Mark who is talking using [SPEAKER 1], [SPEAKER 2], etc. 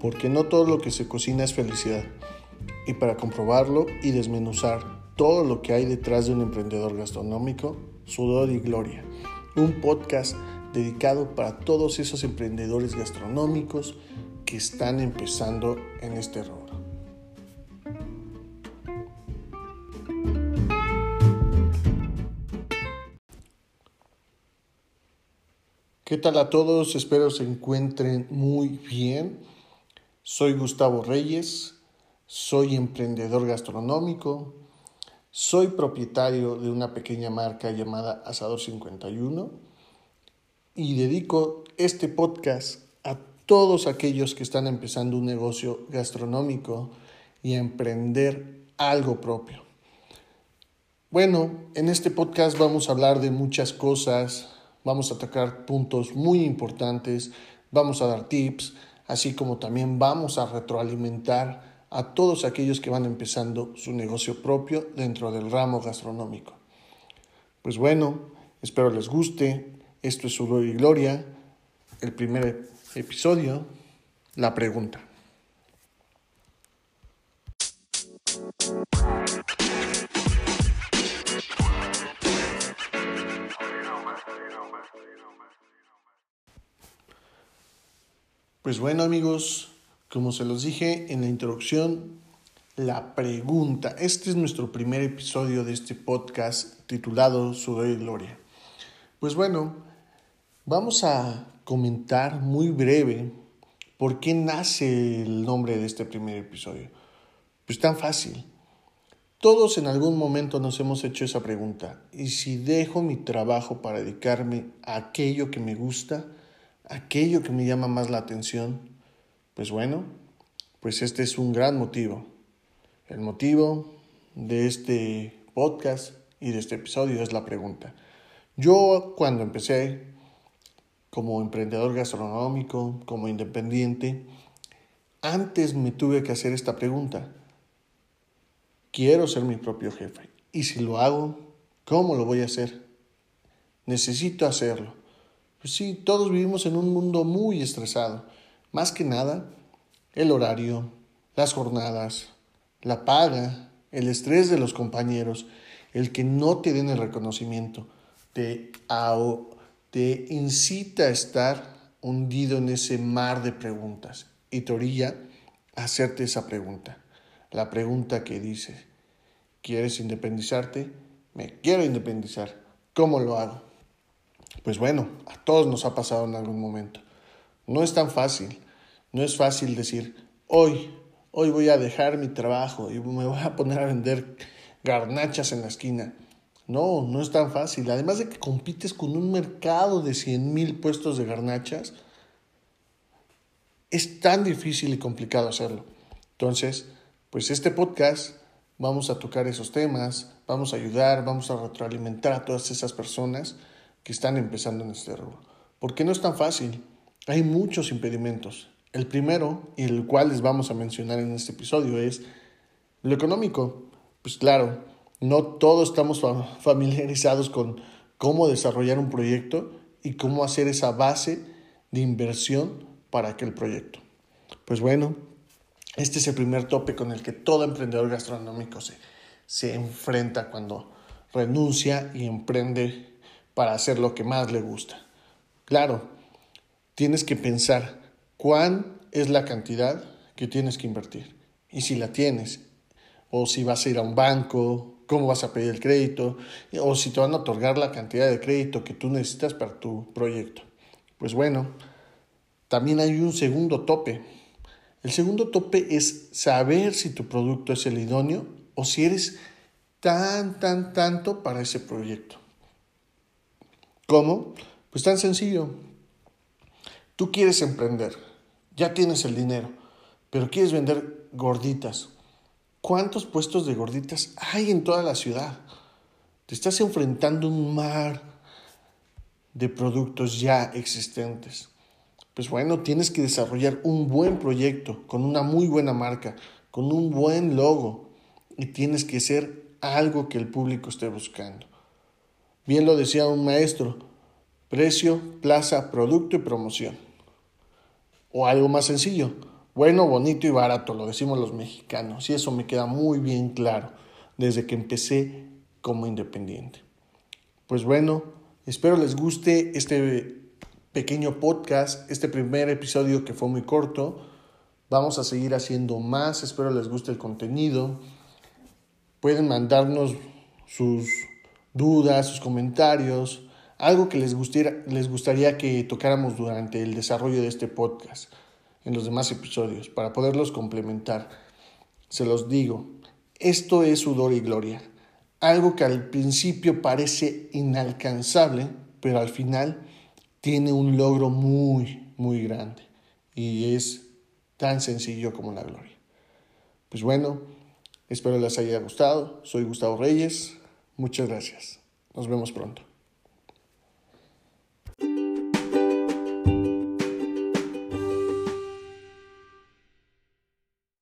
[SPEAKER 1] porque no todo lo que se cocina es felicidad. Y para comprobarlo y desmenuzar todo lo que hay detrás de un emprendedor gastronómico, Sudor y Gloria, un podcast dedicado para todos esos emprendedores gastronómicos que están empezando en este rubro. ¿Qué tal a todos? Espero se encuentren muy bien. Soy Gustavo Reyes, soy emprendedor gastronómico, soy propietario de una pequeña marca llamada Asador 51 y dedico este podcast a todos aquellos que están empezando un negocio gastronómico y a emprender algo propio. Bueno, en este podcast vamos a hablar de muchas cosas, vamos a tocar puntos muy importantes, vamos a dar tips, así como también vamos a retroalimentar a todos aquellos que van empezando su negocio propio dentro del ramo gastronómico. Pues bueno, espero les guste. Esto es Sudor y Gloria, el primer episodio, la pregunta. Pues bueno amigos, como se los dije en la introducción, la pregunta. Este es nuestro primer episodio de este podcast titulado Sudor y Gloria. Pues bueno, vamos a comentar muy breve por qué nace el nombre de este primer episodio. Pues tan fácil. Todos en algún momento nos hemos hecho esa pregunta. ¿Y si dejo mi trabajo para dedicarme a aquello que me gusta? Aquello que me llama más la atención, pues bueno, pues este es un gran motivo. El motivo de este podcast y de este episodio es la pregunta. Yo cuando empecé como emprendedor gastronómico, como independiente, antes me tuve que hacer esta pregunta. Quiero ser mi propio jefe. Y si lo hago, ¿cómo lo voy a hacer? Necesito hacerlo. Pues sí, todos vivimos en un mundo muy estresado. Más que nada, el horario, las jornadas, la paga, el estrés de los compañeros, el que no te den el reconocimiento, te, te incita a estar hundido en ese mar de preguntas y te orilla a hacerte esa pregunta. La pregunta que dice, ¿quieres independizarte? Me quiero independizar. ¿Cómo lo hago? Pues bueno, a todos nos ha pasado en algún momento. No es tan fácil. No es fácil decir, hoy, hoy voy a dejar mi trabajo y me voy a poner a vender garnachas en la esquina. No, no es tan fácil. Además de que compites con un mercado de 100 mil puestos de garnachas, es tan difícil y complicado hacerlo. Entonces, pues este podcast vamos a tocar esos temas, vamos a ayudar, vamos a retroalimentar a todas esas personas que están empezando en este rubro. Porque no es tan fácil. Hay muchos impedimentos. El primero, y el cual les vamos a mencionar en este episodio, es lo económico. Pues claro, no todos estamos familiarizados con cómo desarrollar un proyecto y cómo hacer esa base de inversión para aquel proyecto. Pues bueno, este es el primer tope con el que todo emprendedor gastronómico se, se enfrenta cuando renuncia y emprende para hacer lo que más le gusta. Claro, tienes que pensar cuán es la cantidad que tienes que invertir y si la tienes, o si vas a ir a un banco, cómo vas a pedir el crédito, o si te van a otorgar la cantidad de crédito que tú necesitas para tu proyecto. Pues bueno, también hay un segundo tope. El segundo tope es saber si tu producto es el idóneo o si eres tan, tan, tanto para ese proyecto. ¿Cómo? Pues tan sencillo. Tú quieres emprender, ya tienes el dinero, pero quieres vender gorditas. ¿Cuántos puestos de gorditas hay en toda la ciudad? Te estás enfrentando a un mar de productos ya existentes. Pues bueno, tienes que desarrollar un buen proyecto con una muy buena marca, con un buen logo y tienes que ser algo que el público esté buscando. Bien lo decía un maestro, precio, plaza, producto y promoción. O algo más sencillo, Bueno, bonito y barato, lo decimos los mexicanos, y eso me queda muy bien claro desde que empecé como independiente. Pues bueno, espero les guste este pequeño podcast, este primer episodio que fue muy corto. Vamos a seguir haciendo más, espero les guste el contenido. Pueden mandarnos sus dudas, sus comentarios, algo que les, les gustaría que tocáramos durante el desarrollo de este podcast, en los demás episodios, para poderlos complementar. Se los digo, esto es sudor y gloria, algo que al principio parece inalcanzable, pero al final tiene un logro muy, muy grande y es tan sencillo como la gloria. Pues bueno, espero les haya gustado. Soy Gustavo Reyes. Muchas gracias. Nos vemos pronto.